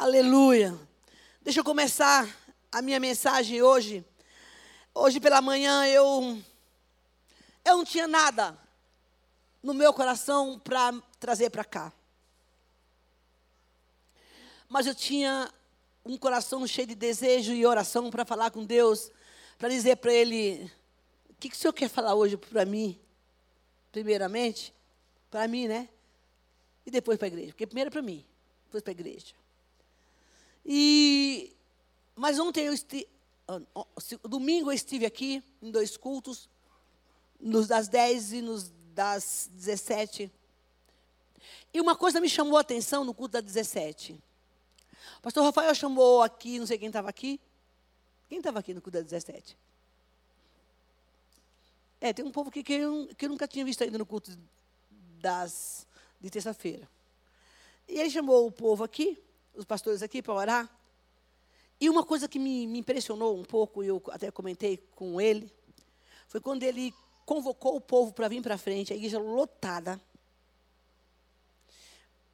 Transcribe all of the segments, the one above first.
Aleluia. Deixa eu começar a minha mensagem hoje. Hoje pela manhã eu eu não tinha nada no meu coração para trazer para cá. Mas eu tinha um coração cheio de desejo e oração para falar com Deus, para dizer para Ele: o que, que o Senhor quer falar hoje para mim? Primeiramente, para mim, né? E depois para a igreja. Porque primeiro é para mim, depois para a igreja. E, mas ontem eu esti, domingo eu estive aqui em dois cultos, nos das 10 e nos das 17. E uma coisa me chamou a atenção no culto das 17. O pastor Rafael chamou aqui, não sei quem estava aqui. Quem estava aqui no culto das 17? É, tem um povo aqui que eu, que eu nunca tinha visto ainda no culto das, de terça-feira. E ele chamou o povo aqui os pastores aqui para orar. E uma coisa que me, me impressionou um pouco, e eu até comentei com ele, foi quando ele convocou o povo para vir para frente, a igreja lotada.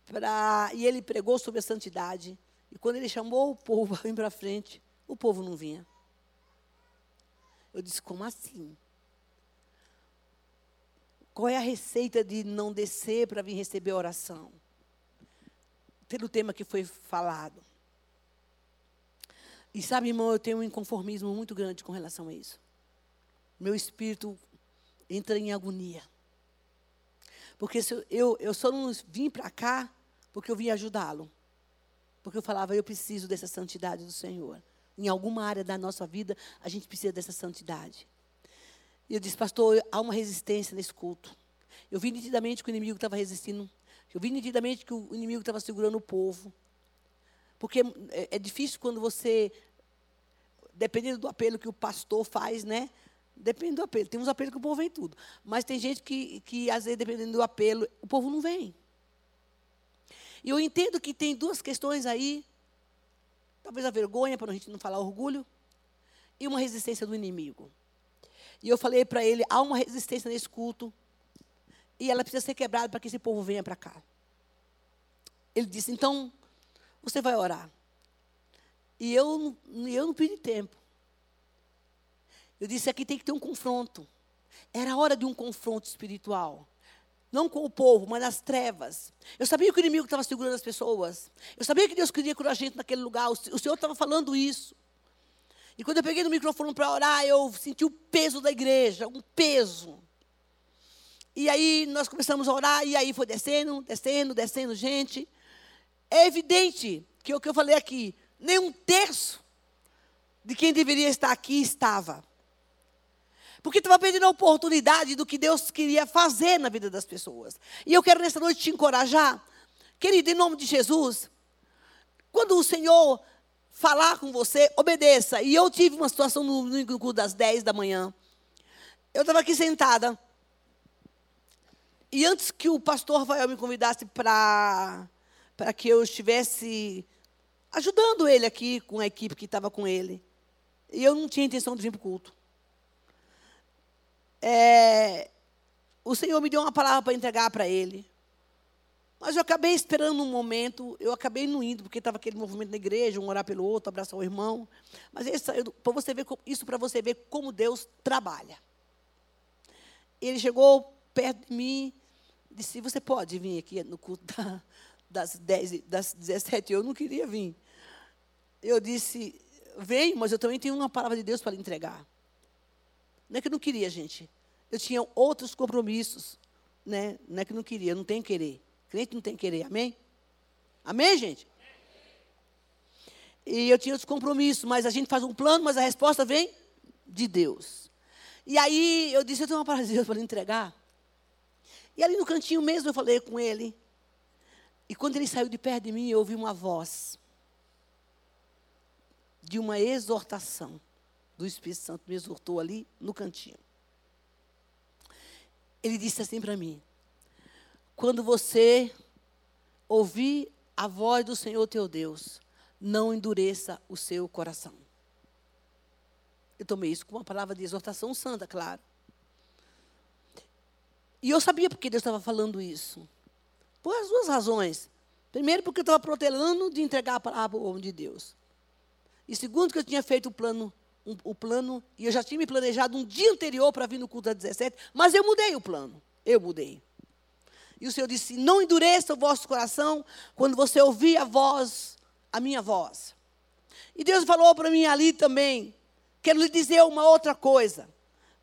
Pra, e ele pregou sobre a santidade. E quando ele chamou o povo para vir para frente, o povo não vinha. Eu disse, como assim? Qual é a receita de não descer para vir receber a oração? Pelo tema que foi falado. E sabe, irmão, eu tenho um inconformismo muito grande com relação a isso. Meu espírito entra em agonia. Porque eu, eu, eu só não vim para cá porque eu vim ajudá-lo. Porque eu falava, eu preciso dessa santidade do Senhor. Em alguma área da nossa vida, a gente precisa dessa santidade. E eu disse, pastor, há uma resistência nesse culto. Eu vi nitidamente que o inimigo estava resistindo eu vi nitidamente que o inimigo estava segurando o povo. Porque é, é, difícil quando você, dependendo do apelo que o pastor faz, né? Depende do apelo. Tem uns apelos que o povo vem tudo. Mas tem gente que, que, às vezes, dependendo do apelo, o povo não vem. E eu entendo que tem duas questões aí. Talvez a vergonha, para a gente não falar orgulho, e uma resistência do inimigo. E eu falei para ele: há uma resistência nesse culto e ela precisa ser quebrada para que esse povo venha para cá. Ele disse: então, você vai orar. E eu, eu não pedi tempo. Eu disse: aqui tem que ter um confronto. Era hora de um confronto espiritual. Não com o povo, mas nas trevas. Eu sabia que o inimigo estava segurando as pessoas. Eu sabia que Deus queria curar a gente naquele lugar. O Senhor estava falando isso. E quando eu peguei no microfone para orar, eu senti o peso da igreja, um peso. E aí nós começamos a orar, e aí foi descendo, descendo, descendo gente. É evidente que o que eu falei aqui, nem um terço de quem deveria estar aqui estava. Porque estava perdendo a oportunidade do que Deus queria fazer na vida das pessoas. E eu quero nessa noite te encorajar, querido, em nome de Jesus, quando o Senhor falar com você, obedeça. E eu tive uma situação no, no das 10 da manhã. Eu estava aqui sentada. E antes que o pastor Rafael me convidasse para que eu estivesse ajudando ele aqui com a equipe que estava com ele, e eu não tinha intenção de vir para o culto. É, o Senhor me deu uma palavra para entregar para ele. Mas eu acabei esperando um momento, eu acabei não indo, porque estava aquele movimento na igreja, um orar pelo outro, abraçar o irmão. Mas para você ver, isso para você ver como Deus trabalha. Ele chegou perto de mim disse, você pode vir aqui no culto da, das, 10, das 17? Eu não queria vir. Eu disse, vem, mas eu também tenho uma palavra de Deus para lhe entregar. Não é que eu não queria, gente. Eu tinha outros compromissos. Né? Não é que eu não queria, não tenho querer. Crente não tem querer, amém? Amém, gente? E eu tinha outros compromissos, mas a gente faz um plano, mas a resposta vem de Deus. E aí eu disse, eu tenho uma palavra de Deus para lhe entregar. E ali no cantinho mesmo eu falei com ele. E quando ele saiu de perto de mim, eu ouvi uma voz de uma exortação do Espírito Santo me exortou ali no cantinho. Ele disse assim para mim: Quando você ouvir a voz do Senhor teu Deus, não endureça o seu coração. Eu tomei isso com uma palavra de exortação santa, claro. E eu sabia porque Deus estava falando isso. Por as duas razões. Primeiro, porque eu estava protelando de entregar a palavra para o homem de Deus. E segundo, que eu tinha feito o plano, um, o plano, e eu já tinha me planejado um dia anterior para vir no culto das 17, mas eu mudei o plano. Eu mudei. E o Senhor disse: Não endureça o vosso coração quando você ouvir a voz, a minha voz. E Deus falou para mim ali também: Quero lhe dizer uma outra coisa.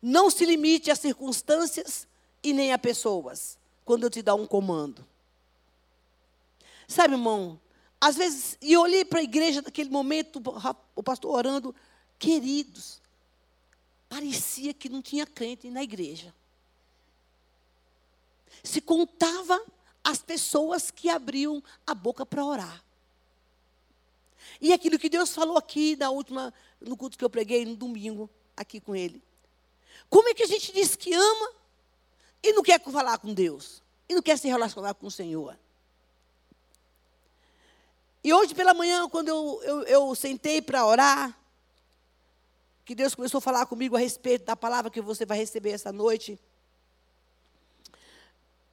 Não se limite a circunstâncias e nem a pessoas, quando eu te dar um comando. Sabe, irmão, às vezes, e eu olhei para a igreja naquele momento, o pastor orando, queridos, parecia que não tinha crente na igreja. Se contava as pessoas que abriam a boca para orar. E aquilo que Deus falou aqui na última, no culto que eu preguei no domingo, aqui com ele. Como é que a gente diz que ama e não quer falar com Deus? E não quer se relacionar com o Senhor? E hoje pela manhã, quando eu, eu, eu sentei para orar, que Deus começou a falar comigo a respeito da palavra que você vai receber essa noite.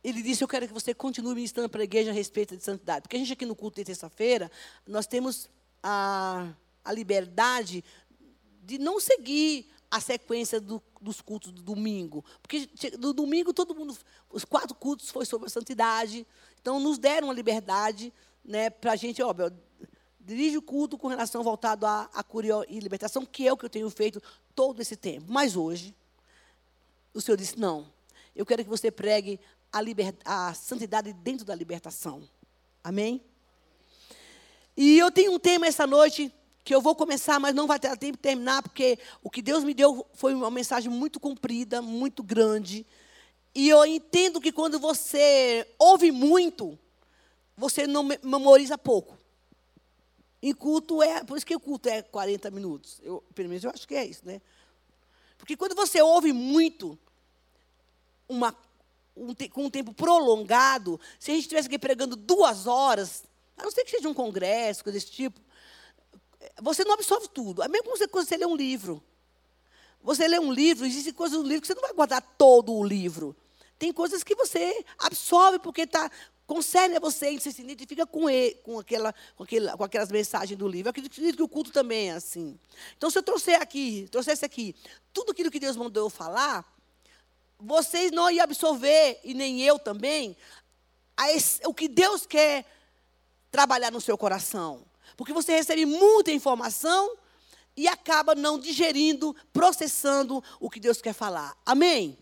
Ele disse: Eu quero que você continue ministrando para a igreja a respeito de santidade. Porque a gente aqui no culto de terça-feira, nós temos a, a liberdade de não seguir a sequência do, dos cultos do domingo. Porque do domingo todo mundo, os quatro cultos foi sobre a santidade. Então nos deram a liberdade né, para a gente, óbvio, dirige o culto com relação voltado à, à cura e libertação, que é o que eu tenho feito todo esse tempo. Mas hoje, o Senhor disse: não, eu quero que você pregue a, liber, a santidade dentro da libertação. Amém? E eu tenho um tema essa noite que eu vou começar, mas não vai ter tempo de terminar, porque o que Deus me deu foi uma mensagem muito comprida, muito grande. E eu entendo que quando você ouve muito, você não memoriza pouco. Em culto é, por isso que o culto é 40 minutos. Eu, pelo menos eu acho que é isso, né? Porque quando você ouve muito, uma, um, com um tempo prolongado, se a gente estivesse aqui pregando duas horas, a não ser que seja um congresso, coisa desse tipo, você não absorve tudo. É mesmo quando você lê um livro. Você lê um livro, existem coisas no livro que você não vai guardar todo o livro. Tem coisas que você absorve porque está concerne a você e você se identifica com, ele, com, aquela, com, aquela, com aquelas mensagens do livro. Eu acredito que o culto também é assim. Então, se eu trouxer aqui, trouxesse aqui, tudo aquilo que Deus mandou eu falar, vocês não iam absorver, e nem eu também, esse, o que Deus quer trabalhar no seu coração. Porque você recebe muita informação e acaba não digerindo, processando o que Deus quer falar. Amém?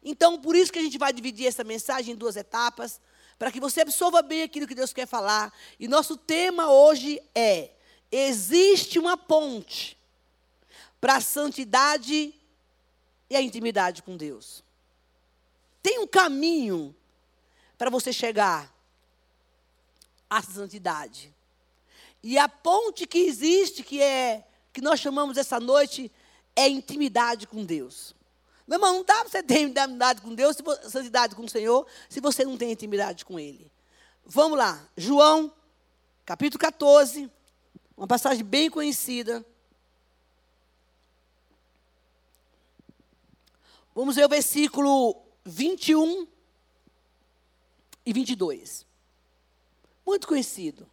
Então, por isso que a gente vai dividir essa mensagem em duas etapas para que você absorva bem aquilo que Deus quer falar. E nosso tema hoje é: existe uma ponte para a santidade e a intimidade com Deus. Tem um caminho para você chegar à santidade. E a ponte que existe, que é que nós chamamos essa noite, é intimidade com Deus. Meu irmão, não dá para você ter intimidade com Deus, santidade com o Senhor, se você não tem intimidade com Ele. Vamos lá, João, capítulo 14, uma passagem bem conhecida. Vamos ver o versículo 21 e 22. Muito conhecido.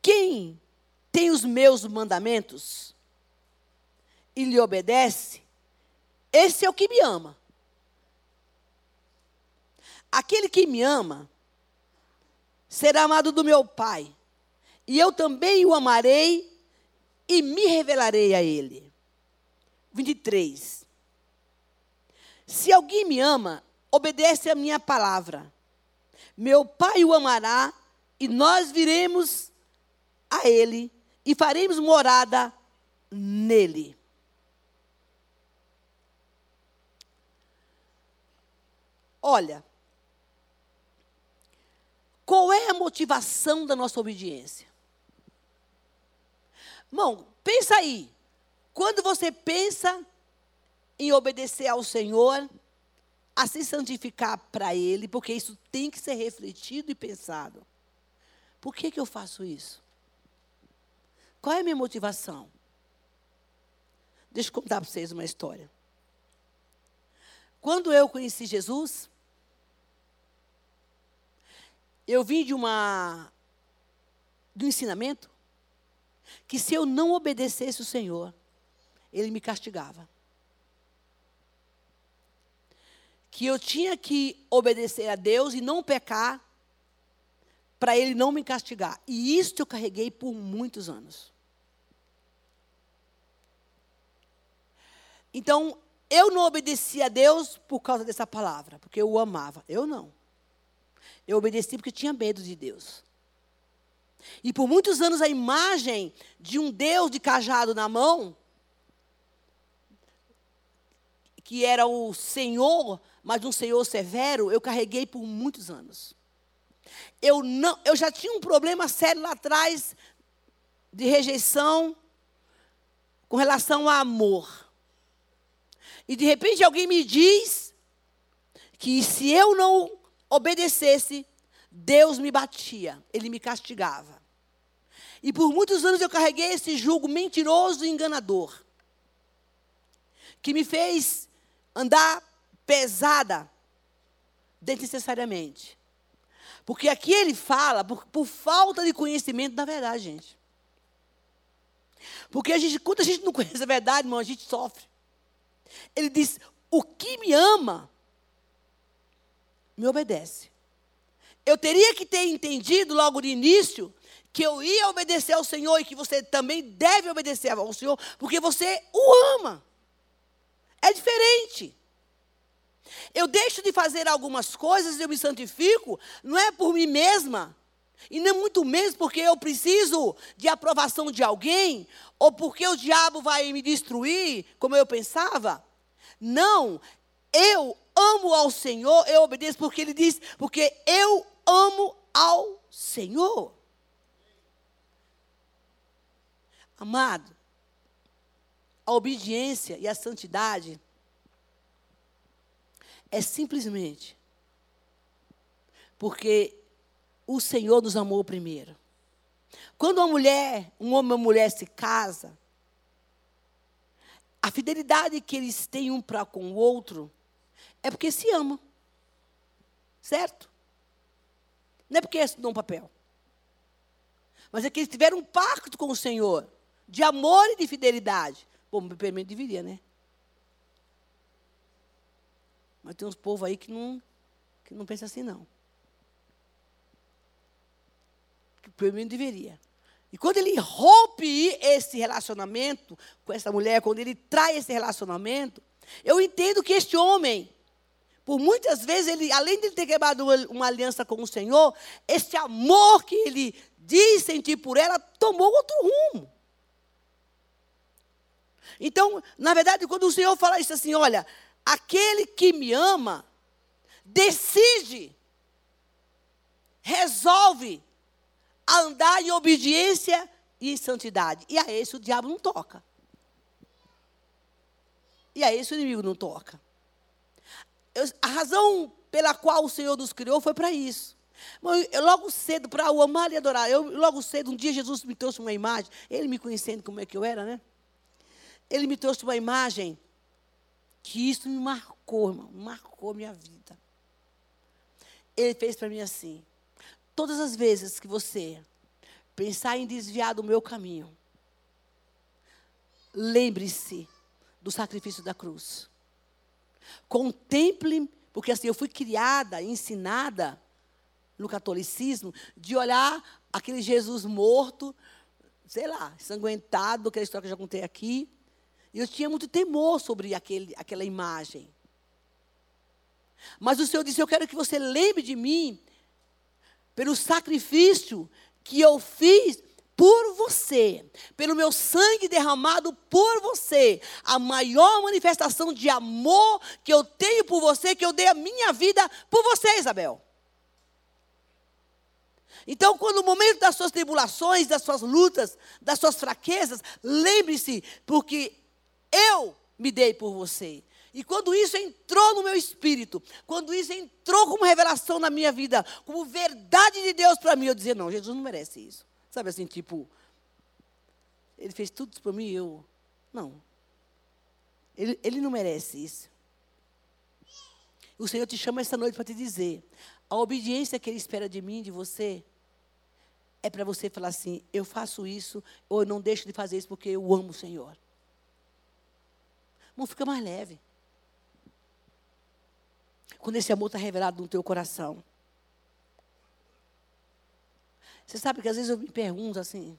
Quem tem os meus mandamentos e lhe obedece, esse é o que me ama. Aquele que me ama será amado do meu Pai, e eu também o amarei e me revelarei a ele. 23. Se alguém me ama, obedece a minha palavra. Meu Pai o amará e nós viremos a ele e faremos morada nele. Olha, qual é a motivação da nossa obediência? Irmão, pensa aí. Quando você pensa em obedecer ao Senhor, a se santificar para Ele, porque isso tem que ser refletido e pensado. Por que, que eu faço isso? Qual é a minha motivação? Deixa eu contar para vocês uma história. Quando eu conheci Jesus, eu vim de uma de um ensinamento que se eu não obedecesse o Senhor, ele me castigava. Que eu tinha que obedecer a Deus e não pecar para ele não me castigar. E isso eu carreguei por muitos anos. Então, eu não obedeci a Deus por causa dessa palavra, porque eu o amava. Eu não. Eu obedeci porque tinha medo de Deus. E por muitos anos a imagem de um Deus de cajado na mão, que era o Senhor, mas um Senhor severo, eu carreguei por muitos anos. Eu não, eu já tinha um problema sério lá atrás de rejeição com relação a amor. E de repente alguém me diz que se eu não obedecesse, Deus me batia, ele me castigava. E por muitos anos eu carreguei esse jugo mentiroso e enganador, que me fez andar pesada desnecessariamente. Porque aqui ele fala por, por, falta de conhecimento da verdade, gente. Porque a gente, quando a gente não conhece a verdade, irmão, a gente sofre. Ele diz: o que me ama, me obedece. Eu teria que ter entendido logo de início que eu ia obedecer ao Senhor e que você também deve obedecer ao Senhor, porque você o ama. É diferente. Eu deixo de fazer algumas coisas e eu me santifico, não é por mim mesma, e nem muito menos porque eu preciso de aprovação de alguém, ou porque o diabo vai me destruir, como eu pensava. Não, eu amo ao Senhor, eu obedeço porque ele diz, porque eu amo ao Senhor. Amado, a obediência e a santidade é simplesmente porque o Senhor nos amou primeiro. Quando uma mulher, um homem ou uma mulher se casa, a fidelidade que eles têm um para com o outro é porque se amam. Certo? Não é porque assinou um papel. Mas é que eles tiveram um pacto com o Senhor de amor e de fidelidade. Bom, pelo menos deveria, né? Mas tem uns povos aí que não, que não pensa assim, não. Que pelo menos deveria. E quando ele rompe esse relacionamento com essa mulher, quando ele trai esse relacionamento, eu entendo que este homem, por muitas vezes, ele, além de ter quebrado uma aliança com o Senhor, esse amor que ele diz sentir por ela tomou outro rumo. Então, na verdade, quando o Senhor fala isso assim, olha, aquele que me ama, decide, resolve andar em obediência e em santidade. E a esse o diabo não toca. E a esse o inimigo não toca. Eu, a razão pela qual o Senhor nos criou foi para isso. Eu, logo cedo, para o amar e adorar, eu, logo cedo, um dia Jesus me trouxe uma imagem, ele me conhecendo como é que eu era, né? Ele me trouxe uma imagem que isso me marcou, irmão, marcou minha vida. Ele fez para mim assim: todas as vezes que você pensar em desviar do meu caminho, lembre-se do sacrifício da cruz. Contemple, porque assim eu fui criada, ensinada no catolicismo, de olhar aquele Jesus morto, sei lá, ensanguentado, aquela história que eu já contei aqui, e eu tinha muito temor sobre aquele, aquela imagem. Mas o Senhor disse: Eu quero que você lembre de mim pelo sacrifício que eu fiz por você, pelo meu sangue derramado por você, a maior manifestação de amor que eu tenho por você, que eu dei a minha vida por você, Isabel. Então, quando o momento das suas tribulações, das suas lutas, das suas fraquezas, lembre-se, porque eu me dei por você. E quando isso entrou no meu espírito, quando isso entrou como revelação na minha vida, como verdade de Deus para mim, eu dizia: não, Jesus não merece isso. Sabe assim, tipo, ele fez tudo para mim, eu. Não. Ele, ele não merece isso. O Senhor te chama esta noite para te dizer: A obediência que Ele espera de mim, de você, é para você falar assim: eu faço isso, ou eu não deixo de fazer isso porque eu amo o Senhor. Não fica mais leve. Quando esse amor está revelado no teu coração. Você sabe que às vezes eu me pergunto assim.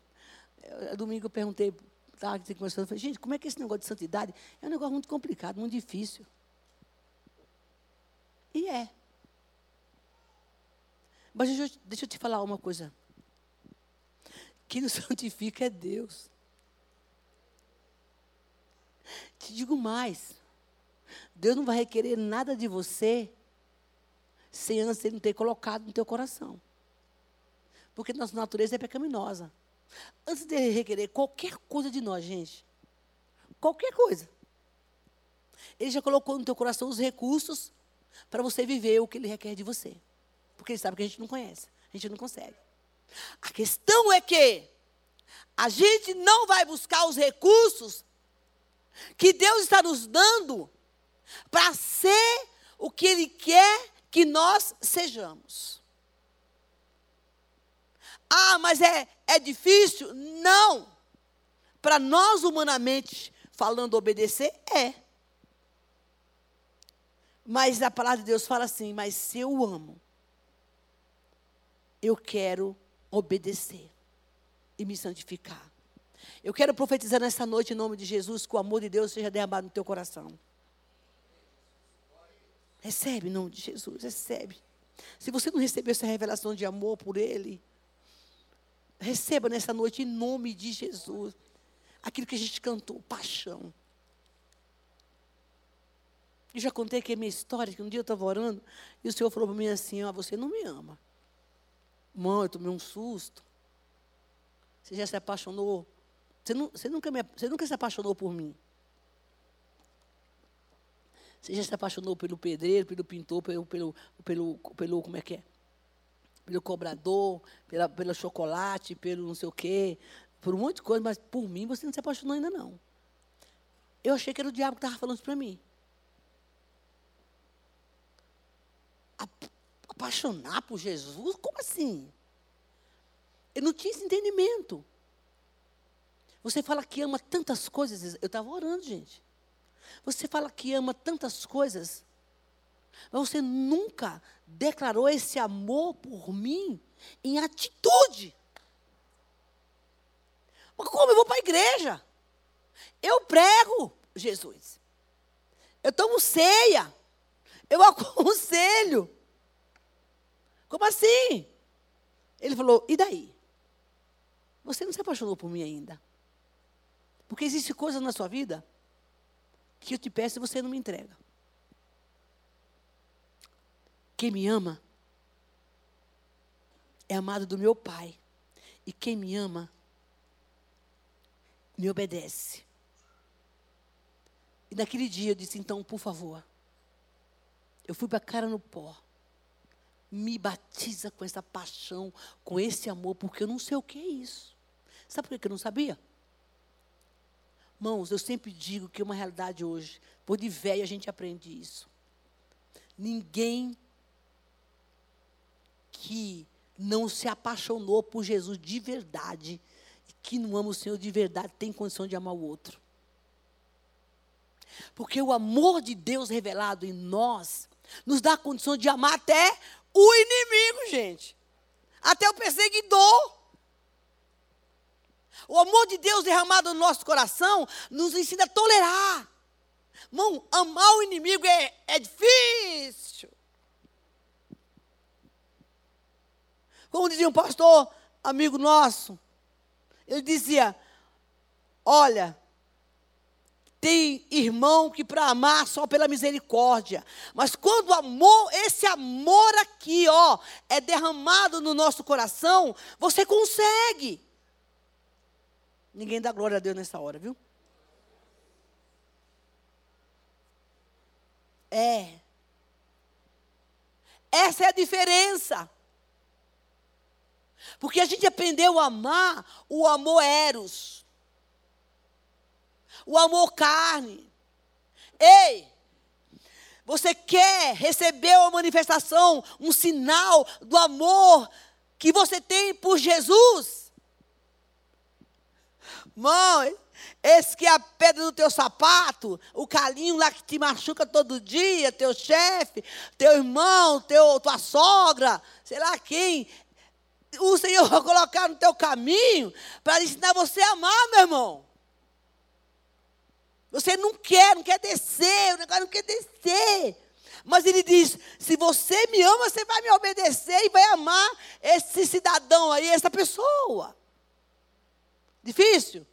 Eu, domingo eu perguntei, estava conversando, falei, gente, como é que esse negócio de santidade é um negócio muito complicado, muito difícil. E é. Mas deixa eu, deixa eu te falar uma coisa. Quem nos santifica é Deus. Te digo mais. Deus não vai requerer nada de você sem antes Ele não ter colocado no teu coração. Porque nossa natureza é pecaminosa. Antes de requerer qualquer coisa de nós, gente, qualquer coisa, Ele já colocou no teu coração os recursos para você viver o que Ele requer de você. Porque Ele sabe que a gente não conhece, a gente não consegue. A questão é que a gente não vai buscar os recursos que Deus está nos dando para ser o que Ele quer que nós sejamos. Ah, mas é, é difícil? Não. Para nós, humanamente falando, obedecer, é. Mas a palavra de Deus fala assim: mas se eu amo, eu quero obedecer e me santificar. Eu quero profetizar nessa noite, em nome de Jesus, que o amor de Deus seja derramado no teu coração. Recebe em nome de Jesus, recebe. Se você não recebeu essa revelação de amor por Ele, receba nessa noite em nome de Jesus. Aquilo que a gente cantou, paixão. Eu já contei aqui a minha história, que um dia eu estava orando, e o Senhor falou para mim assim, ah, você não me ama. Mãe, eu tomei um susto. Você já se apaixonou? Você, não, você, nunca me, você nunca se apaixonou por mim. Você já se apaixonou pelo pedreiro, pelo pintor, pelo, pelo, pelo, pelo como é que é? Pelo cobrador, pela, pelo chocolate, pelo não sei o quê, por um monte de coisa, mas por mim você não se apaixonou ainda não. Eu achei que era o diabo que estava falando isso para mim. Apaixonar por Jesus? Como assim? Eu não tinha esse entendimento. Você fala que ama tantas coisas. Eu estava orando, gente. Você fala que ama tantas coisas, mas você nunca declarou esse amor por mim em atitude. Mas como eu vou para a igreja? Eu prego Jesus. Eu tomo ceia. Eu aconselho. Como assim? Ele falou: e daí? Você não se apaixonou por mim ainda. Porque existe coisa na sua vida que eu te peço e você não me entrega. Quem me ama é amado do meu Pai. E quem me ama me obedece. E naquele dia eu disse: então, por favor, eu fui para a cara no pó. Me batiza com essa paixão, com esse amor, porque eu não sei o que é isso. Sabe por que eu não sabia? Irmãos, eu sempre digo que é uma realidade hoje. Por de velho a gente aprende isso. Ninguém que não se apaixonou por Jesus de verdade, que não ama o Senhor de verdade, tem condição de amar o outro. Porque o amor de Deus revelado em nós nos dá a condição de amar até o inimigo, gente. Até o perseguidor. O amor de Deus derramado no nosso coração nos ensina a tolerar. Irmão, amar o inimigo é, é difícil. Como dizia um pastor, amigo nosso, ele dizia: Olha, tem irmão que para amar só pela misericórdia. Mas quando o amor, esse amor aqui, ó, é derramado no nosso coração, você consegue. Ninguém dá glória a Deus nessa hora, viu? É. Essa é a diferença. Porque a gente aprendeu a amar o amor eros. O amor carne. Ei! Você quer receber uma manifestação, um sinal do amor que você tem por Jesus? Mãe, esse que é a pedra do teu sapato, o calinho lá que te machuca todo dia, teu chefe, teu irmão, teu, tua sogra, sei lá quem. O Senhor vai colocar no teu caminho para ensinar você a amar, meu irmão. Você não quer, não quer descer, o negócio não quer descer. Mas ele diz: se você me ama, você vai me obedecer e vai amar esse cidadão aí, essa pessoa. Difícil?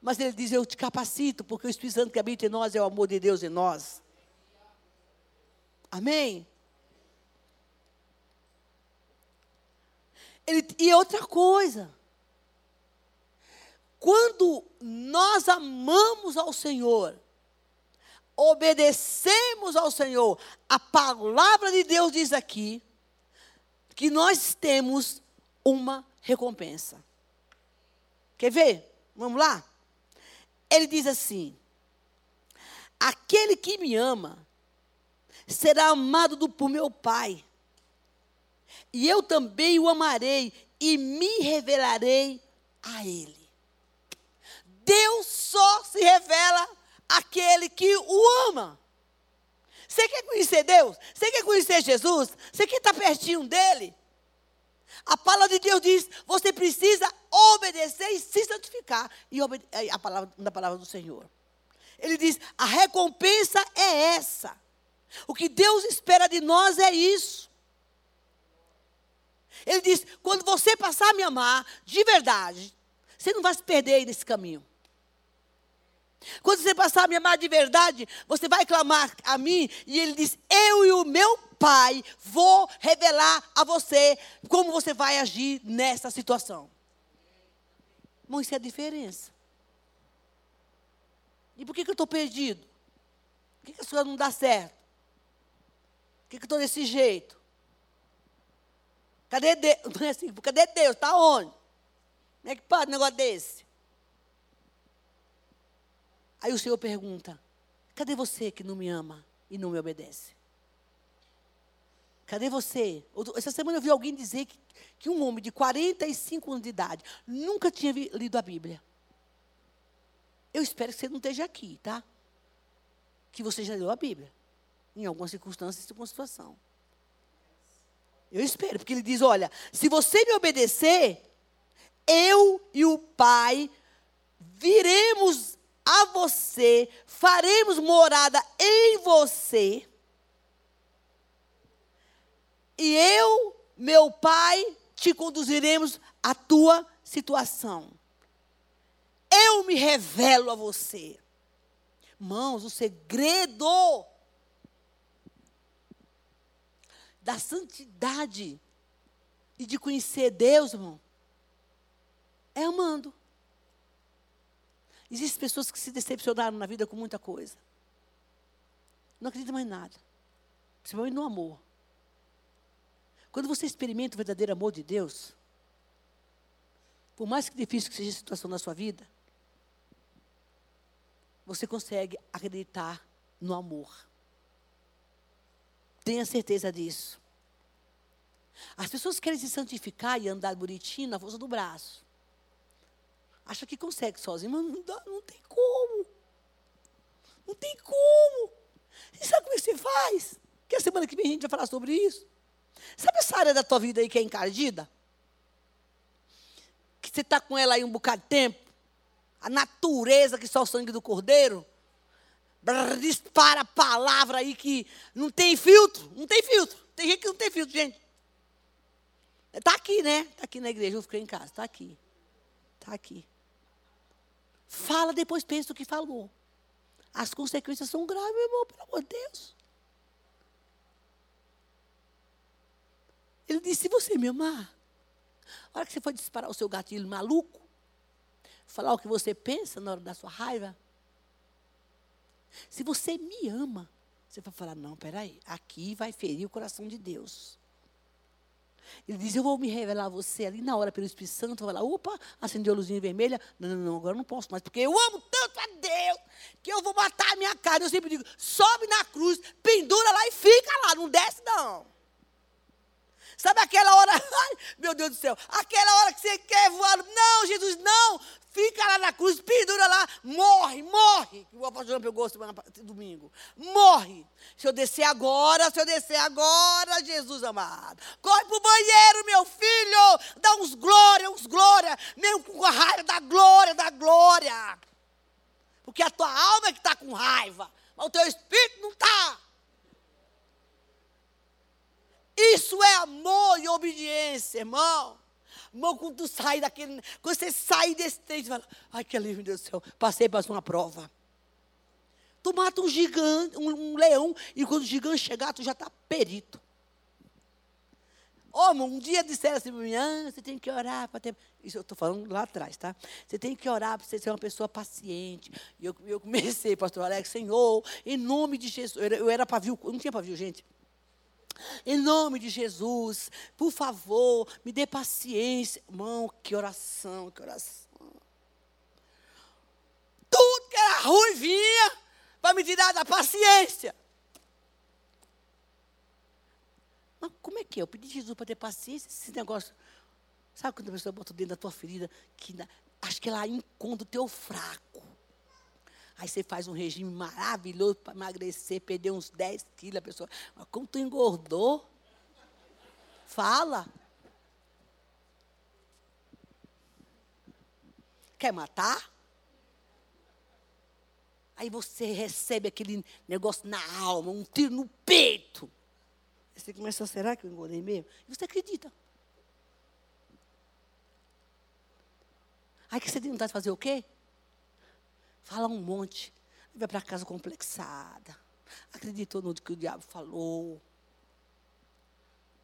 Mas ele diz: Eu te capacito, porque o Espírito Santo que habita em nós é o amor de Deus em nós. Amém? Ele, e outra coisa. Quando nós amamos ao Senhor, obedecemos ao Senhor, a palavra de Deus diz aqui que nós temos uma recompensa. Quer ver? Vamos lá? Ele diz assim: Aquele que me ama será amado do, por meu Pai, e eu também o amarei e me revelarei a Ele. Deus só se revela àquele que o ama. Você quer conhecer Deus? Você quer conhecer Jesus? Você quer estar pertinho dele? A palavra de Deus diz: você precisa obedecer e se santificar. E é a palavra, da palavra do Senhor. Ele diz: a recompensa é essa. O que Deus espera de nós é isso. Ele diz: quando você passar a me amar de verdade, você não vai se perder nesse caminho. Quando você passar a me amar de verdade, você vai clamar a mim e ele diz: Eu e o meu Pai vou revelar a você como você vai agir nessa situação. Irmão, isso é a diferença. E por que, que eu estou perdido? Por que, que a sua não dá certo? Por que, que eu estou desse jeito? Cadê Deus? Assim, cadê Deus? Está onde? Como é que pode um negócio desse? Aí o Senhor pergunta: cadê você que não me ama e não me obedece? Cadê você? Essa semana eu vi alguém dizer que, que um homem de 45 anos de idade nunca tinha lido a Bíblia. Eu espero que você não esteja aqui, tá? Que você já leu a Bíblia. Em algumas circunstâncias, em alguma situação. Eu espero, porque ele diz: olha, se você me obedecer, eu e o Pai viremos a você, faremos morada em você. E eu, meu Pai, te conduziremos à tua situação. Eu me revelo a você. Irmãos, o segredo da santidade e de conhecer Deus, irmão, é amando. Existem pessoas que se decepcionaram na vida com muita coisa. Não acreditam mais em nada. Principalmente no amor. Quando você experimenta o verdadeiro amor de Deus, por mais que difícil que seja a situação na sua vida, você consegue acreditar no amor. Tenha certeza disso. As pessoas querem se santificar e andar bonitinho na força do braço acha que consegue sozinho, mas não, dá, não tem como. Não tem como. E sabe como é que você faz? Que a semana que vem a gente vai falar sobre isso. Sabe essa área da tua vida aí que é encardida? Que você está com ela aí um bocado de tempo? A natureza que só o sangue do cordeiro? Brrr, dispara a palavra aí que não tem filtro. Não tem filtro. Tem gente que não tem filtro, gente. Está aqui, né? Está aqui na igreja, eu fiquei em casa. Está aqui. Está aqui. Fala, depois pensa o que falou. As consequências são graves, meu irmão, pelo amor de Deus. Ele disse: se você me amar, a hora que você for disparar o seu gatilho maluco, falar o que você pensa na hora da sua raiva, se você me ama, você vai falar: não, peraí, aqui vai ferir o coração de Deus. Ele diz: Eu vou me revelar a você ali na hora pelo Espírito Santo. Vai lá, opa, acendeu a luzinha vermelha. Não, não, não, agora não posso mais, porque eu amo tanto a Deus que eu vou matar a minha carne. Eu sempre digo: sobe na cruz, pendura lá e fica lá, não desce não. Sabe aquela hora, ai, meu Deus do céu, aquela hora que você quer voar. Não, Jesus, não. Fica lá na cruz, pendura lá, morre, morre. O apóstolo pegou domingo. Morre. Se eu descer agora, se eu descer agora, Jesus amado. Corre para o banheiro, meu filho. Dá uns glória, uns glória. Mesmo com a raiva, da glória, da glória. Porque a tua alma é que está com raiva. Mas o teu espírito não está. Isso é amor e obediência, irmão. Irmão, quando tu sai daquele. Quando você sai desse trem, você fala, ai que alívio, meu Deus do céu, passei para uma prova. Tu mata um gigante, um, um, leão, e quando o gigante chegar, tu já está perito. Oh, um dia disseram assim para mim, ah, você tem que orar para ter. Isso eu estou falando lá atrás, tá? Você tem que orar para você ser uma pessoa paciente. E eu, eu comecei, pastor Alex, Senhor, em nome de Jesus. Eu era, eu era não tinha pavio, gente. Em nome de Jesus, por favor, me dê paciência. Irmão, que oração, que oração. Tudo que era ruim vinha para me tirar da paciência. Mas como é que é? Eu pedi Jesus para ter paciência, esse negócio. Sabe quando a pessoa bota dentro da tua ferida, que acho que ela encontra o teu fraco. Aí você faz um regime maravilhoso para emagrecer, perder uns 10 quilos, a pessoa. Mas como tu engordou? Fala. Quer matar? Aí você recebe aquele negócio na alma, um tiro no peito. Você começa, será que eu engordei mesmo? E você acredita. Aí que você tem vontade de fazer o quê? Fala um monte. Vai para casa complexada. Acreditou no que o diabo falou.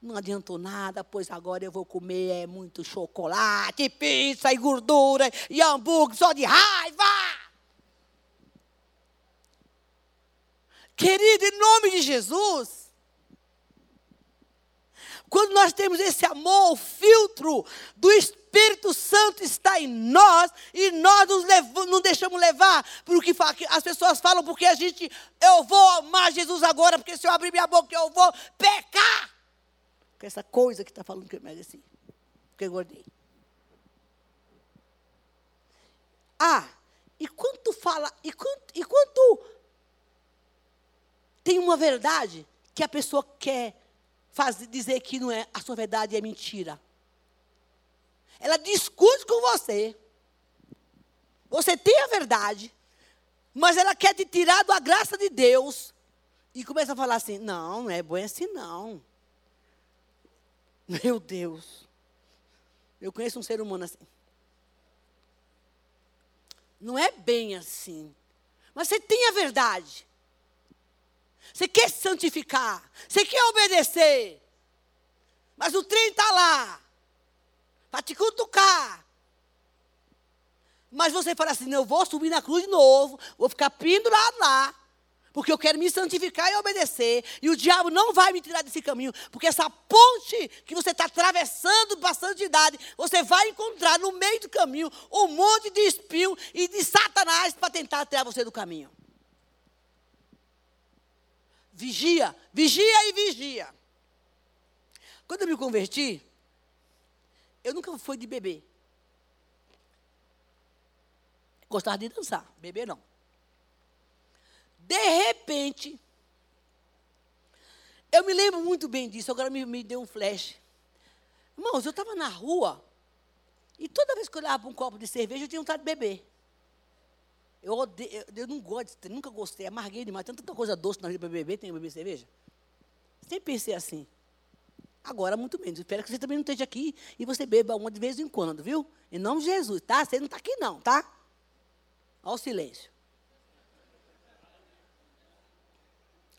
Não adiantou nada, pois agora eu vou comer é muito chocolate, pizza e gordura e hambúrguer só de raiva. Querido, em nome de Jesus, quando nós temos esse amor, o filtro do Espírito Santo está em nós e nós nos não deixamos levar por que as pessoas falam, porque a gente, eu vou amar Jesus agora, porque se eu abrir minha boca eu vou pecar. Com essa coisa que está falando que eu mereci, porque eu engordei. Ah, e quando tu fala, e quando, e quando tu tem uma verdade que a pessoa quer fazer, dizer que não é, a sua verdade é mentira. Ela discute com você. Você tem a verdade, mas ela quer te tirar da graça de Deus. E começa a falar assim: não, não é bom assim, não. Meu Deus. Eu conheço um ser humano assim. Não é bem assim. Mas você tem a verdade. Você quer santificar. Você quer obedecer. Mas o trem está lá. Para te cutucar. Mas você fala assim: eu vou subir na cruz de novo. Vou ficar pendurado lá. Porque eu quero me santificar e obedecer. E o diabo não vai me tirar desse caminho. Porque essa ponte que você está atravessando para a santidade, você vai encontrar no meio do caminho um monte de espinho e de satanás para tentar tirar você do caminho. Vigia, vigia e vigia. Quando eu me converti, eu nunca fui de beber. Gostava de dançar, beber não. De repente, eu me lembro muito bem disso, agora me, me deu um flash. Irmãos, eu estava na rua e toda vez que eu olhava para um copo de cerveja, eu tinha vontade de beber. Eu, odeio, eu, eu não gosto, nunca gostei, amarguei demais. Tanta coisa doce na vida para beber, tem que beber cerveja. Sempre pensei assim. Agora, muito menos. Espero que você também não esteja aqui e você beba uma de vez em quando, viu? Em nome de Jesus, tá? Você não está aqui, não, tá? Olha o silêncio.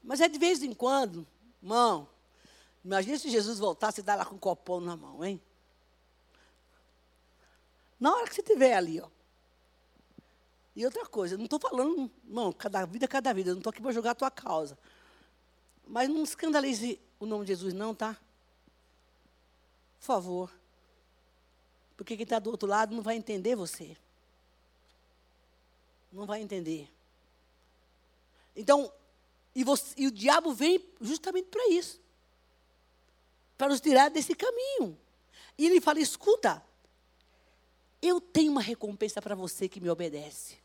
Mas é de vez em quando, irmão. Imagina se Jesus voltasse e dar lá com um copão na mão, hein? Na hora que você estiver ali, ó. E outra coisa, não estou falando, não, cada vida é cada vida, não estou aqui para jogar a tua causa. Mas não escandalize o nome de Jesus, não, tá? Por favor. Porque quem está do outro lado não vai entender você. Não vai entender. Então, e, você, e o diabo vem justamente para isso para nos tirar desse caminho. E ele fala: escuta, eu tenho uma recompensa para você que me obedece.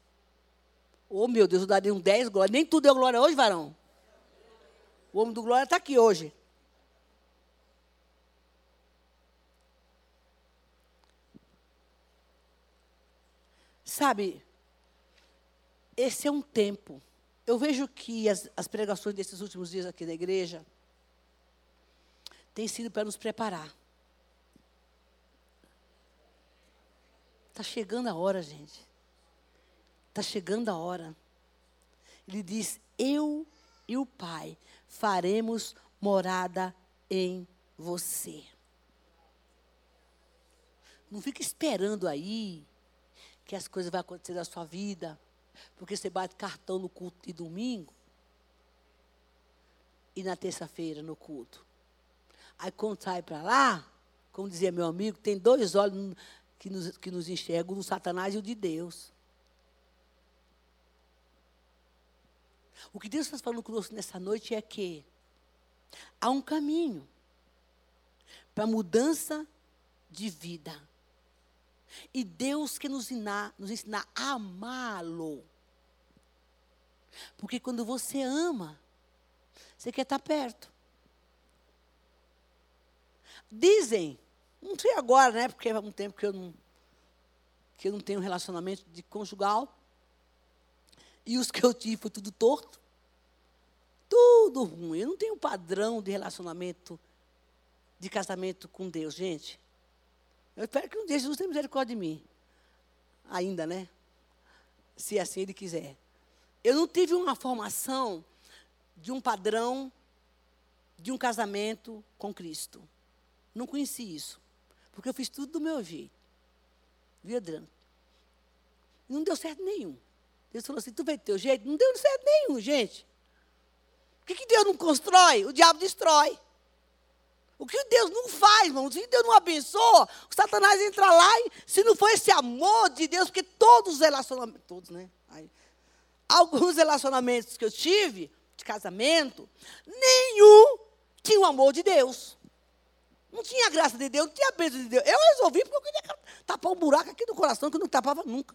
Oh, meu Deus, eu daria um 10 glória. Nem tudo é glória hoje, varão. O homem do glória está aqui hoje. Sabe, esse é um tempo. Eu vejo que as, as pregações desses últimos dias aqui da igreja têm sido para nos preparar. Está chegando a hora, gente. Está chegando a hora. Ele diz: Eu e o Pai faremos morada em você. Não fica esperando aí que as coisas vão acontecer na sua vida, porque você bate cartão no culto de domingo e na terça-feira no culto. Aí quando sai para lá, como dizia meu amigo, tem dois olhos que nos, que nos enxergam, o do Satanás e o de Deus. O que Deus está falando conosco nessa noite é que há um caminho para mudança de vida. E Deus quer nos ensinar, nos ensinar a amá-lo. Porque quando você ama, você quer estar perto. Dizem, não sei agora, né? Porque há um tempo que eu não, que eu não tenho relacionamento de conjugal. E os que eu tive foi tudo torto. Tudo ruim. Eu não tenho padrão de relacionamento, de casamento com Deus, gente. Eu espero que um dia Jesus tenha misericórdia de mim. Ainda, né? Se assim Ele quiser. Eu não tive uma formação de um padrão de um casamento com Cristo. Não conheci isso. Porque eu fiz tudo do meu jeito. Viu, Adriano? Não deu certo nenhum. Deus falou assim: tu vê teu jeito? Não deu certo nenhum, gente. O que, que Deus não constrói? O diabo destrói. O que Deus não faz, irmão? Se Deus não abençoa, o Satanás entra lá e se não for esse amor de Deus, porque todos os relacionamentos, todos, né? Aí, alguns relacionamentos que eu tive, de casamento, nenhum tinha o amor de Deus. Não tinha graça de Deus, não tinha bênção de Deus. Eu resolvi porque eu queria tapar um buraco aqui no coração que eu não tapava nunca.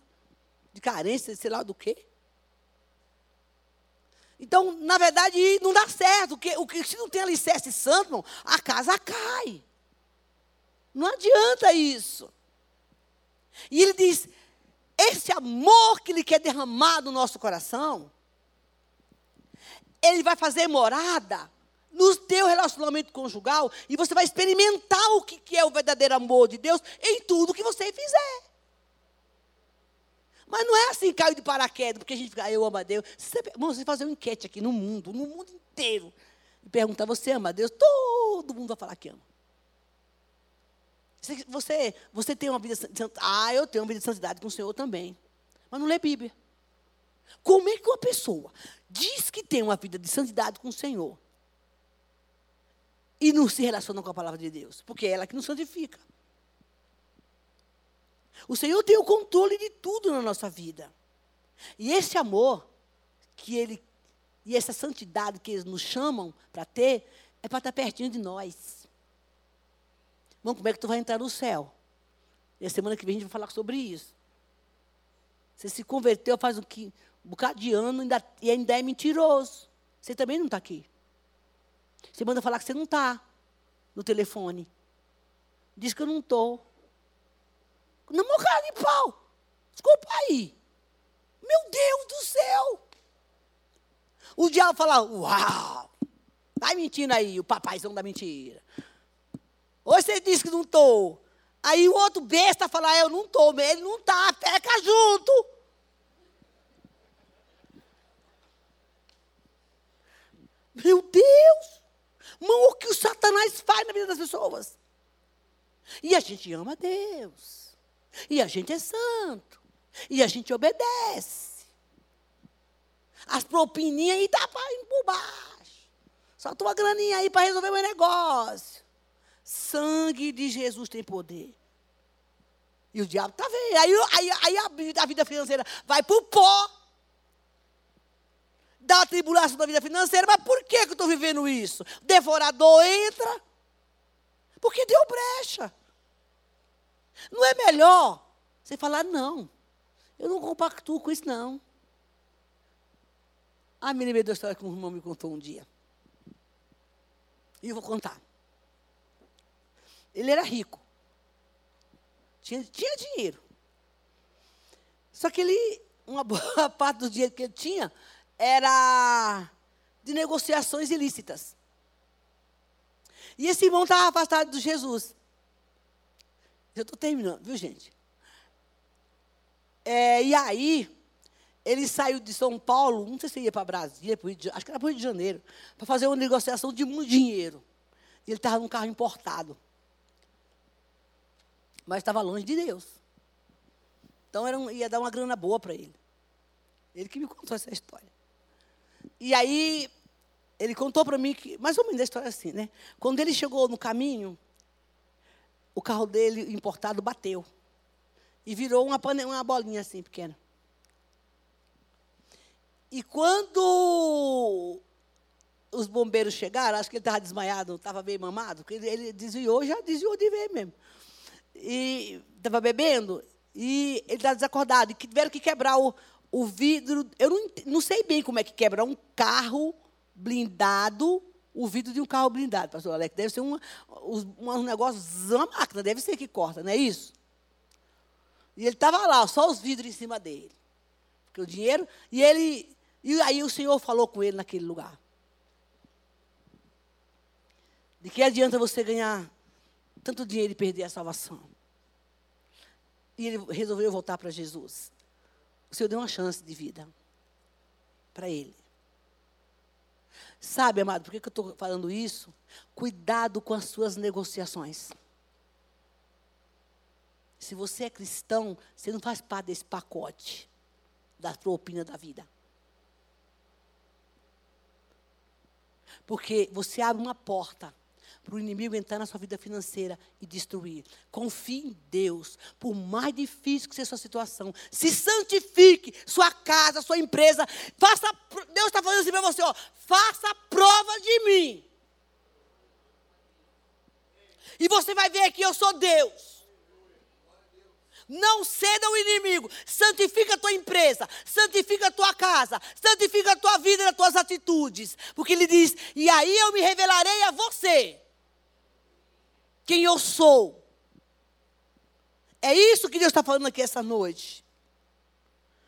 De carência, sei lá do quê. Então, na verdade, não dá certo. Porque, o que se não tem alicerce santo, a casa cai. Não adianta isso. E ele diz: esse amor que ele quer derramar no nosso coração, ele vai fazer morada no teu relacionamento conjugal e você vai experimentar o que é o verdadeiro amor de Deus em tudo que você fizer. Mas não é assim, caiu de paraquedas, porque a gente fica, ah, eu amo a Deus. Você, você fazer uma enquete aqui no mundo, no mundo inteiro, e perguntar, você ama a Deus? Todo mundo vai falar que ama. Você, você tem uma vida. Ah, eu tenho uma vida de santidade com o Senhor também. Mas não lê Bíblia. Como é que uma pessoa diz que tem uma vida de santidade com o Senhor e não se relaciona com a palavra de Deus? Porque é ela que nos santifica. O Senhor tem o controle de tudo na nossa vida. E esse amor que Ele e essa santidade que eles nos chamam para ter é para estar pertinho de nós. Irmão, como é que tu vai entrar no céu? E a semana que vem a gente vai falar sobre isso. Você se converteu faz um, um bocado de ano ainda, e ainda é mentiroso. Você também não está aqui. Você manda falar que você não está no telefone. Diz que eu não estou. Namorou cara de pau. Desculpa aí. Meu Deus do céu. O diabo fala, uau. Tá mentindo aí, o papaizão da mentira. Hoje você disse que não estou. Aí o outro besta fala, ah, eu não estou. Ele não está, peca junto. Meu Deus! Mão, o que o Satanás faz na vida das pessoas? E a gente ama Deus. E a gente é santo. E a gente obedece. As propininhas aí tá indo por baixo. Só uma graninha aí para resolver meu negócio. Sangue de Jesus tem poder. E o diabo está vendo. Aí, aí, aí a, a, vida financeira vai para o pó. Dá a tribulação da vida financeira. Mas por que, que eu estou vivendo isso? Devorador entra. Porque deu brecha. Não é melhor você falar, não. Eu não compactuo com isso, não. Ah, me lembrei da história que um irmão me contou um dia. E eu vou contar. Ele era rico. Tinha, tinha dinheiro. Só que ele, uma boa parte do dinheiro que ele tinha era de negociações ilícitas. E esse irmão estava afastado de Jesus. Eu estou terminando, viu, gente? É, e aí, ele saiu de São Paulo, não sei se ia para Brasília, acho que era para o Rio de Janeiro, para fazer uma negociação de muito dinheiro. E ele estava num carro importado. Mas estava longe de Deus. Então era um, ia dar uma grana boa para ele. Ele que me contou essa história. E aí, ele contou para mim que, mais ou menos a história assim, né? Quando ele chegou no caminho, o carro dele importado bateu. E virou uma, uma bolinha assim pequena. E quando os bombeiros chegaram, acho que ele estava desmaiado, estava bem mamado, ele, ele desviou, já desviou de ver mesmo. E estava bebendo, e ele estava desacordado, e tiveram que quebrar o, o vidro. Eu não, não sei bem como é que quebra um carro blindado, o vidro de um carro blindado, pastor Alex. Deve ser um, um negócio, uma máquina, deve ser que corta, não é isso? E ele estava lá, só os vidros em cima dele. Porque o dinheiro. E ele. E aí o Senhor falou com ele naquele lugar. De que adianta você ganhar tanto dinheiro e perder a salvação? E ele resolveu voltar para Jesus. O Senhor deu uma chance de vida para ele. Sabe, amado, por que, eu estou falando isso? Cuidado com as suas negociações. Se você é cristão, você não faz parte desse pacote da propina da vida. Porque você abre uma porta para o inimigo entrar na sua vida financeira e destruir. Confie em Deus, por mais difícil que seja a sua situação. Se santifique sua casa, sua empresa. Faça, Deus está falando assim para você, ó, faça prova de mim. E você vai ver que eu sou Deus. Não ceda ao inimigo. Santifica a tua empresa, santifica a tua casa, santifica a tua vida e as tuas atitudes. Porque ele diz: "E aí eu me revelarei a você quem eu sou". É isso que Deus está falando aqui essa noite.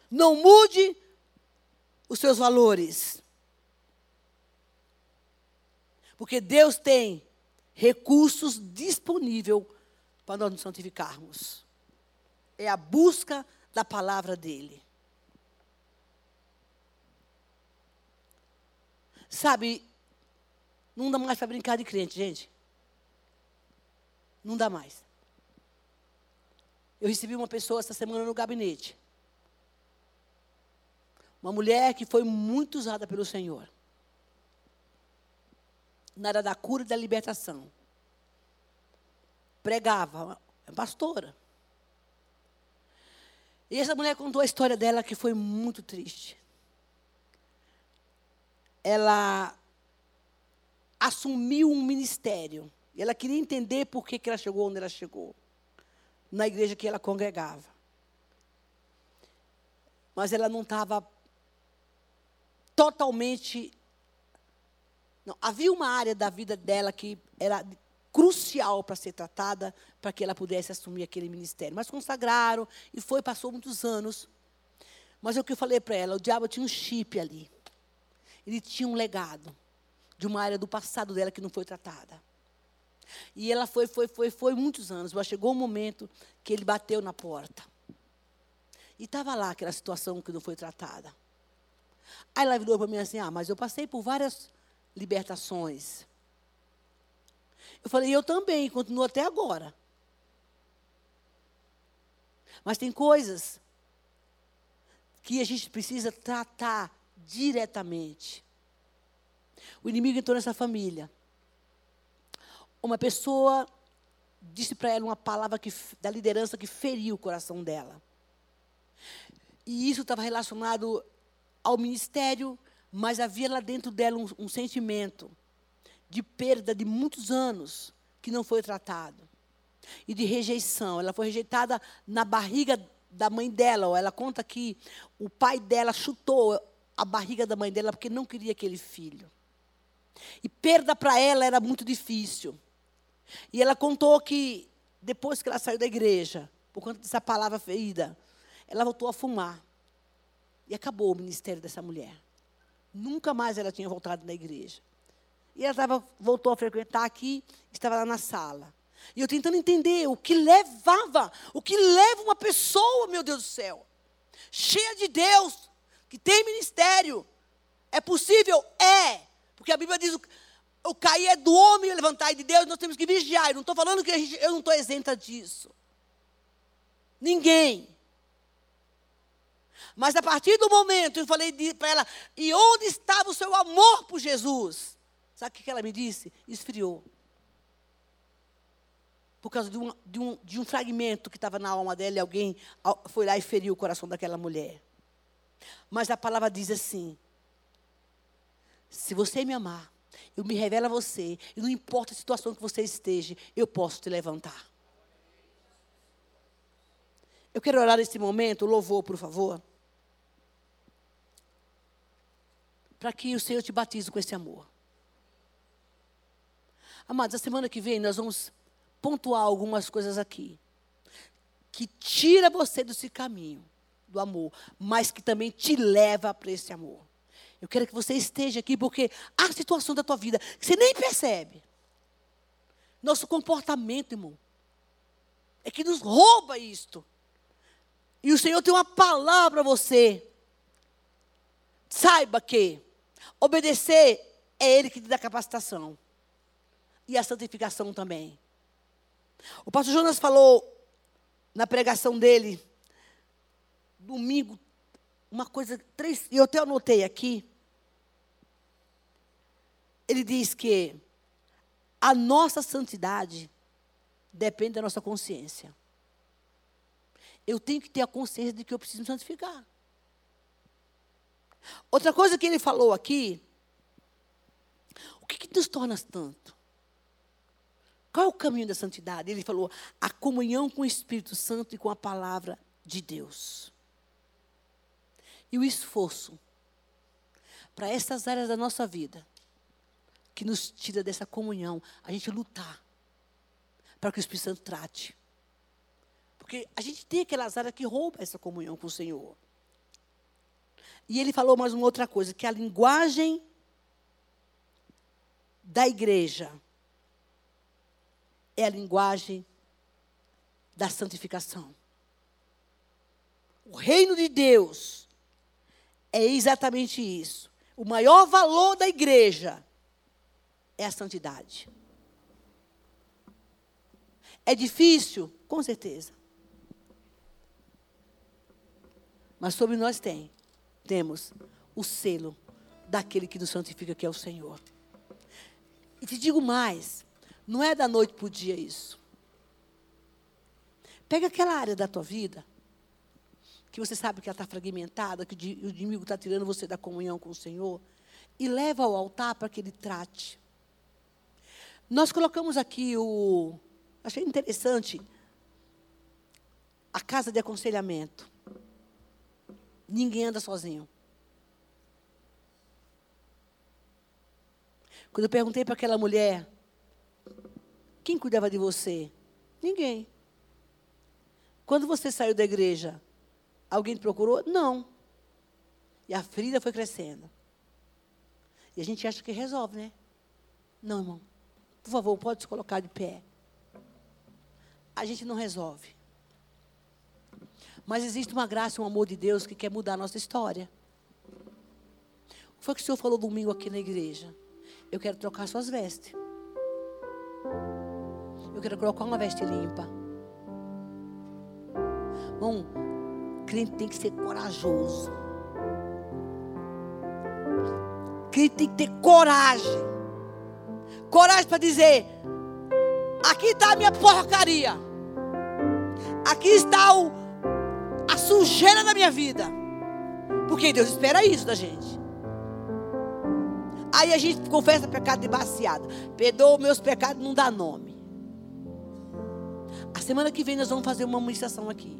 Não mude os seus valores. Porque Deus tem recursos disponíveis para nós nos santificarmos é a busca da palavra dele. Sabe, não dá mais para brincar de crente, gente. Não dá mais. Eu recebi uma pessoa essa semana no gabinete. Uma mulher que foi muito usada pelo Senhor. Na área da cura e da libertação. Pregava, pastora. E essa mulher contou a história dela que foi muito triste. Ela assumiu um ministério. E ela queria entender por que, que ela chegou onde ela chegou. Na igreja que ela congregava. Mas ela não estava totalmente. Não, havia uma área da vida dela que era crucial para ser tratada, para que ela pudesse assumir aquele ministério. Mas consagraram, e foi, passou muitos anos. Mas é o que eu falei para ela, o diabo tinha um chip ali. Ele tinha um legado de uma área do passado dela que não foi tratada. E ela foi, foi, foi, foi muitos anos, mas chegou um momento que ele bateu na porta. E estava lá aquela situação que não foi tratada. Aí ela virou para mim assim: Ah, mas eu passei por várias libertações. Eu falei, eu também, continuo até agora. Mas tem coisas que a gente precisa tratar diretamente. O inimigo entrou nessa família. Uma pessoa disse para ela uma palavra que, da liderança que feriu o coração dela. E isso estava relacionado ao ministério, mas havia lá dentro dela um, um sentimento de perda de muitos anos que não foi tratado. E de rejeição. Ela foi rejeitada na barriga da mãe dela. Ela conta que o pai dela chutou a barriga da mãe dela porque não queria aquele filho. E perda para ela era muito difícil. E ela contou que depois que ela saiu da igreja, por conta dessa palavra ferida, ela voltou a fumar. E acabou o ministério dessa mulher. Nunca mais ela tinha voltado na igreja. E ela tava, voltou a frequentar aqui, estava lá na sala. E eu tentando entender o que levava, o que leva uma pessoa, meu Deus do céu, cheia de Deus, que tem ministério. É possível? É. Porque a Bíblia diz: o, o cair é do homem e levantar é de Deus, nós temos que vigiar. Eu não estou falando que gente, eu não estou isenta disso. Ninguém. Mas a partir do momento eu falei para ela, e onde estava o seu amor por Jesus? Sabe o que ela me disse? Esfriou. Por causa de um, de um, de um fragmento que estava na alma dela e alguém foi lá e feriu o coração daquela mulher. Mas a palavra diz assim: se você me amar, eu me revelo a você, e não importa a situação que você esteja, eu posso te levantar. Eu quero orar nesse momento, louvor, por favor. Para que o Senhor te batize com esse amor. Amados, a semana que vem nós vamos pontuar algumas coisas aqui. Que tira você desse caminho do amor, mas que também te leva para esse amor. Eu quero que você esteja aqui, porque há situação da tua vida que você nem percebe. Nosso comportamento, irmão, é que nos rouba isto. E o Senhor tem uma palavra para você. Saiba que obedecer é Ele que te dá capacitação. E a santificação também. O pastor Jonas falou na pregação dele, domingo, uma coisa, três, e eu até anotei aqui ele diz que a nossa santidade depende da nossa consciência. Eu tenho que ter a consciência de que eu preciso me santificar. Outra coisa que ele falou aqui, o que, que nos torna tanto? Qual é o caminho da santidade? Ele falou a comunhão com o Espírito Santo e com a palavra de Deus. E o esforço para essas áreas da nossa vida que nos tira dessa comunhão, a gente lutar para que o Espírito Santo trate. Porque a gente tem aquelas áreas que roubam essa comunhão com o Senhor. E ele falou mais uma outra coisa, que a linguagem da igreja é a linguagem da santificação. O reino de Deus é exatamente isso. O maior valor da igreja é a santidade. É difícil? Com certeza. Mas sobre nós tem, temos o selo daquele que nos santifica, que é o Senhor. E te digo mais, não é da noite para o dia isso. Pega aquela área da tua vida, que você sabe que ela está fragmentada, que o inimigo está tirando você da comunhão com o Senhor, e leva ao altar para que ele trate. Nós colocamos aqui o. Achei interessante. A casa de aconselhamento. Ninguém anda sozinho. Quando eu perguntei para aquela mulher, quem cuidava de você? Ninguém. Quando você saiu da igreja, alguém te procurou? Não. E a ferida foi crescendo. E a gente acha que resolve, né? Não, irmão. Por favor, pode se colocar de pé. A gente não resolve. Mas existe uma graça um amor de Deus que quer mudar a nossa história. O que foi que o Senhor falou domingo aqui na igreja? Eu quero trocar suas vestes. Eu quero colocar uma veste limpa. Bom, crente tem que ser corajoso. Crente tem que ter coragem coragem para dizer: Aqui está a minha porcaria. Aqui está o, a sujeira da minha vida. Porque Deus espera isso da gente. Aí a gente confessa pecado de baseada. Perdoa meus pecados, não dá nome. A semana que vem nós vamos fazer uma ministração aqui.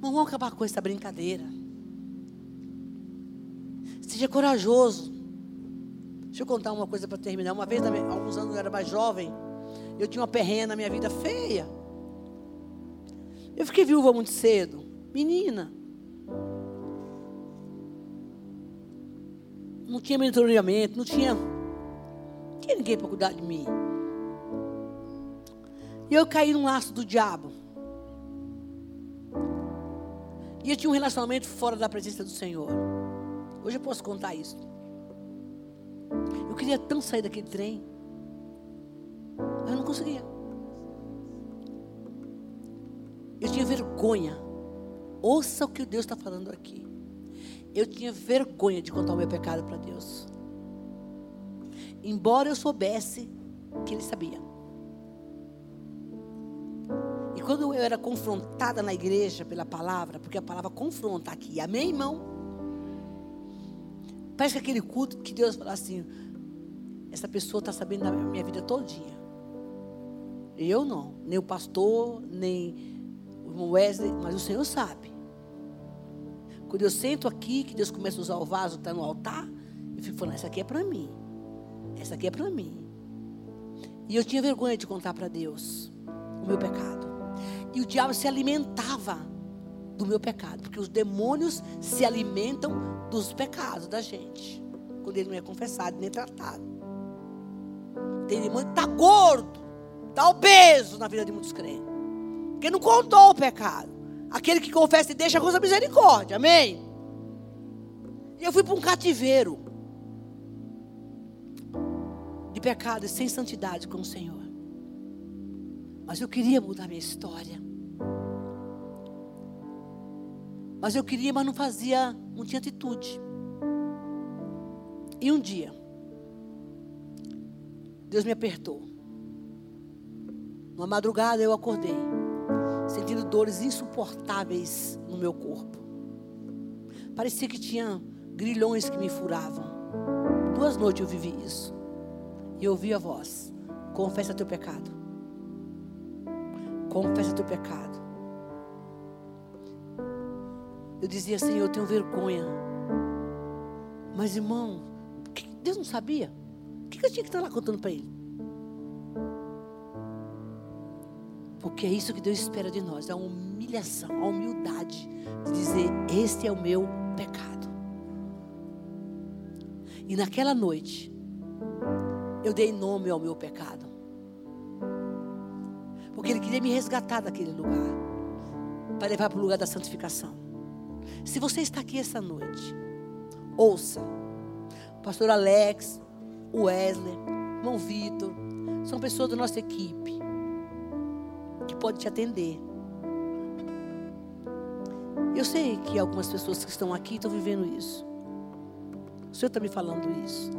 Vamos acabar com essa brincadeira. Seja corajoso. Deixa eu contar uma coisa para terminar. Uma vez, alguns anos eu era mais jovem, eu tinha uma perrenha na minha vida feia. Eu fiquei viúva muito cedo. Menina. Não tinha mentoreamento, não tinha, não tinha ninguém para cuidar de mim. E eu caí num laço do diabo. E eu tinha um relacionamento fora da presença do Senhor. Hoje eu posso contar isso. Eu queria tanto sair daquele trem. Mas eu não conseguia. Eu tinha vergonha. Ouça o que Deus está falando aqui. Eu tinha vergonha de contar o meu pecado para Deus. Embora eu soubesse que Ele sabia. E quando eu era confrontada na igreja pela palavra, porque a palavra confronta aqui, amém, irmão? Parece que aquele culto que Deus fala assim: essa pessoa está sabendo da minha vida todinha. Eu não, nem o pastor, nem o irmão Wesley, mas o Senhor sabe. Quando eu sento aqui, que Deus começa a usar o vaso, está no altar, eu fico falando: essa aqui é para mim. Essa aqui é para mim. E eu tinha vergonha de contar para Deus o meu pecado. E o diabo se alimentava do meu pecado, porque os demônios se alimentam dos pecados da gente, quando ele não é confessado nem tratado. Tem demônio que está gordo, está obeso na vida de muitos crentes, porque não contou o pecado. Aquele que confessa e deixa com a misericórdia, amém? E eu fui para um cativeiro de pecado e sem santidade com o Senhor. Mas eu queria mudar minha história. Mas eu queria, mas não fazia, não tinha atitude. E um dia, Deus me apertou. Numa madrugada eu acordei, sentindo dores insuportáveis no meu corpo. Parecia que tinha grilhões que me furavam. Duas noites eu vivi isso. E ouvi a voz: confessa teu pecado. Confessa teu pecado. Eu dizia, Senhor, eu tenho vergonha. Mas, irmão, Deus não sabia. O que eu tinha que estar lá contando para ele? Porque é isso que Deus espera de nós, a humilhação, a humildade de dizer: Este é o meu pecado. E naquela noite, eu dei nome ao meu pecado. Porque Ele queria me resgatar daquele lugar, para levar para o lugar da santificação. Se você está aqui essa noite, ouça. Pastor Alex, Wesley, irmão Vitor, são pessoas da nossa equipe que podem te atender. Eu sei que algumas pessoas que estão aqui estão vivendo isso. O Senhor está me falando isso.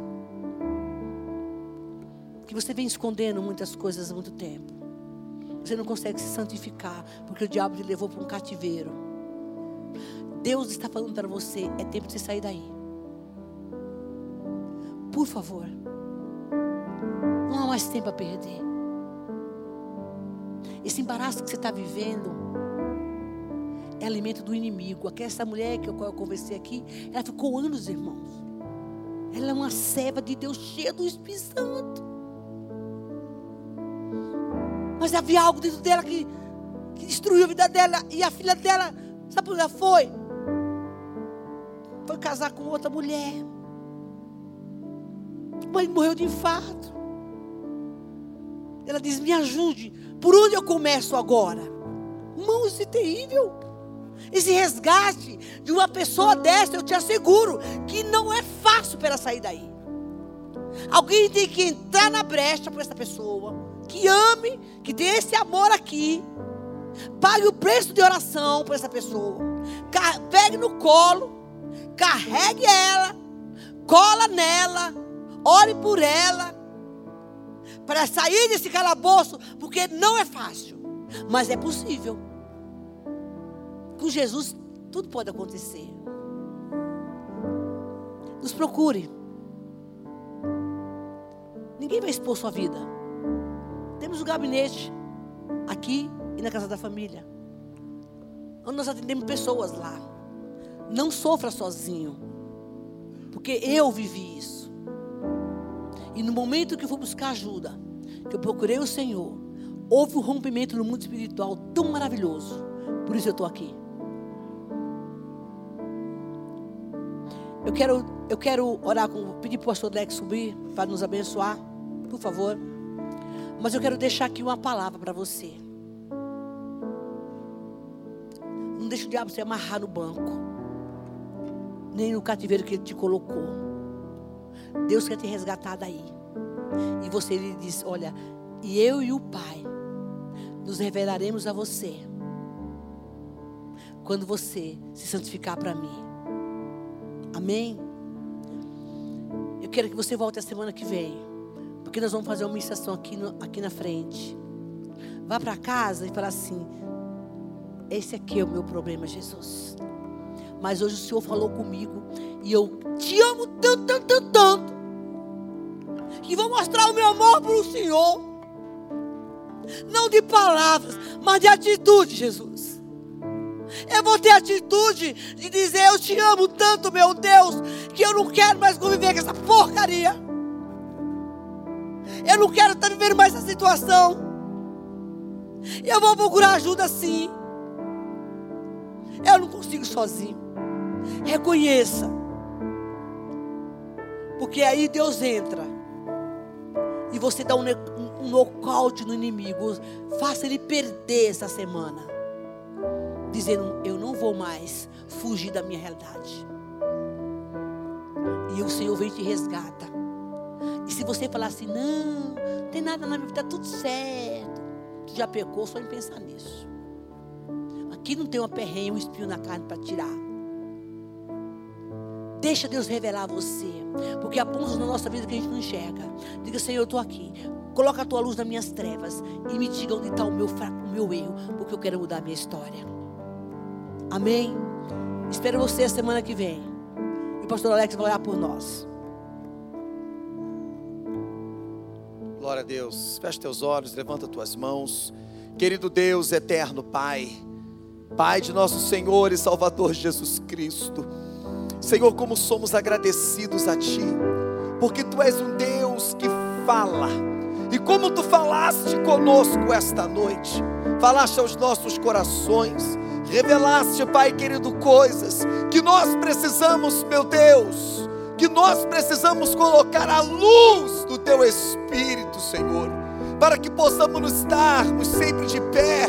Que você vem escondendo muitas coisas há muito tempo. Você não consegue se santificar, porque o diabo te levou para um cativeiro. Deus está falando para você, é tempo de você sair daí. Por favor. Não há mais tempo a perder. Esse embaraço que você está vivendo é alimento do inimigo. Aquela essa mulher que eu, eu conversei aqui, ela ficou anos, irmãos. Ela é uma serva de Deus cheia do Espírito Santo. Mas havia algo dentro dela que, que destruiu a vida dela. E a filha dela, sabe por onde ela foi? Foi casar com outra mulher. O marido morreu de infarto. Ela diz: Me ajude. Por onde eu começo agora? Irmão, isso é terrível. Esse resgate de uma pessoa dessa, eu te asseguro que não é fácil para ela sair daí. Alguém tem que entrar na brecha para essa pessoa, que ame, que dê esse amor aqui, pague o preço de oração para essa pessoa, pegue no colo carregue ela, cola nela, ore por ela, para sair desse calabouço, porque não é fácil, mas é possível. Com Jesus tudo pode acontecer. Nos procure. Ninguém vai expor sua vida. Temos um gabinete aqui e na casa da família. Onde nós atendemos pessoas lá. Não sofra sozinho. Porque eu vivi isso. E no momento que eu fui buscar ajuda, que eu procurei o Senhor, houve um rompimento no mundo espiritual tão maravilhoso. Por isso eu estou aqui. Eu quero, eu quero orar com, pedir para o pastor Lex subir para nos abençoar, por favor. Mas eu quero deixar aqui uma palavra para você. Não deixe o diabo se amarrar no banco, nem no cativeiro que ele te colocou. Deus quer te resgatar daí. E você lhe diz: Olha, e eu e o Pai nos revelaremos a você quando você se santificar para mim. Amém? Eu quero que você volte a semana que vem. Porque nós vamos fazer uma ministração aqui, no, aqui na frente. Vá para casa e fala assim: Esse aqui é o meu problema, Jesus. Mas hoje o Senhor falou comigo. E eu te amo tanto, tanto, tanto, tanto. Que vou mostrar o meu amor para o Senhor. Não de palavras, mas de atitude, Jesus. Eu vou ter atitude de dizer: Eu te amo tanto, meu Deus, que eu não quero mais conviver com essa porcaria. Eu não quero estar vivendo mais essa situação. Eu vou procurar ajuda sim. Eu não consigo sozinho. Reconheça. Porque aí Deus entra. E você dá um, um, nocaute no inimigo. Faça ele perder essa semana dizendo: Eu não vou mais fugir da minha realidade. E o Senhor vem e te resgata. E se você falar assim: Não, não tem nada na minha vida, está tudo certo. Tu já pecou só em pensar nisso. Aqui não tem uma perrenha, um espinho na carne para tirar. Deixa Deus revelar você. Porque há pontos na nossa vida que a gente não enxerga. Diga, Senhor, eu estou aqui. Coloca a tua luz nas minhas trevas. E me diga onde está o meu o meu erro. Porque eu quero mudar a minha história. Amém? Espero você a semana que vem. E o pastor Alex vai orar por nós. Glória a Deus. Feche teus olhos, levanta tuas mãos. Querido Deus, eterno Pai, Pai de nosso Senhor e Salvador Jesus Cristo. Senhor, como somos agradecidos a Ti, porque Tu és um Deus que fala. E como Tu falaste conosco esta noite, falaste aos nossos corações, revelaste, Pai querido, coisas que nós precisamos, meu Deus, que nós precisamos colocar a luz do Teu Espírito, Senhor, para que possamos estarmos sempre de pé,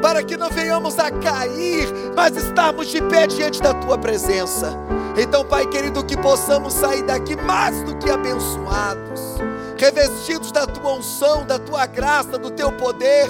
para que não venhamos a cair, mas estarmos de pé diante da Tua presença. Então, Pai querido, que possamos sair daqui mais do que abençoados, revestidos da Tua unção, da Tua graça, do Teu poder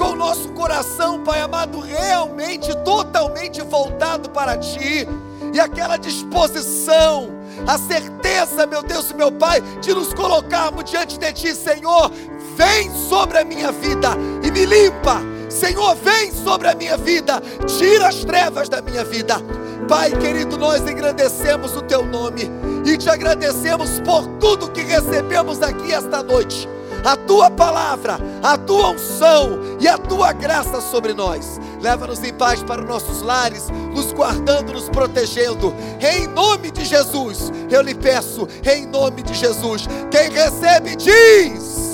com o nosso coração, Pai amado, realmente, totalmente voltado para Ti, e aquela disposição, a certeza, meu Deus e meu Pai, de nos colocarmos diante de Ti, Senhor, vem sobre a minha vida e me limpa. Senhor, vem sobre a minha vida, tira as trevas da minha vida. Pai querido, nós engrandecemos o Teu nome e te agradecemos por tudo que recebemos aqui esta noite a tua palavra, a tua unção e a tua graça sobre nós. Leva-nos em paz para os nossos lares, nos guardando, nos protegendo. Em nome de Jesus, eu lhe peço, em nome de Jesus, quem recebe diz.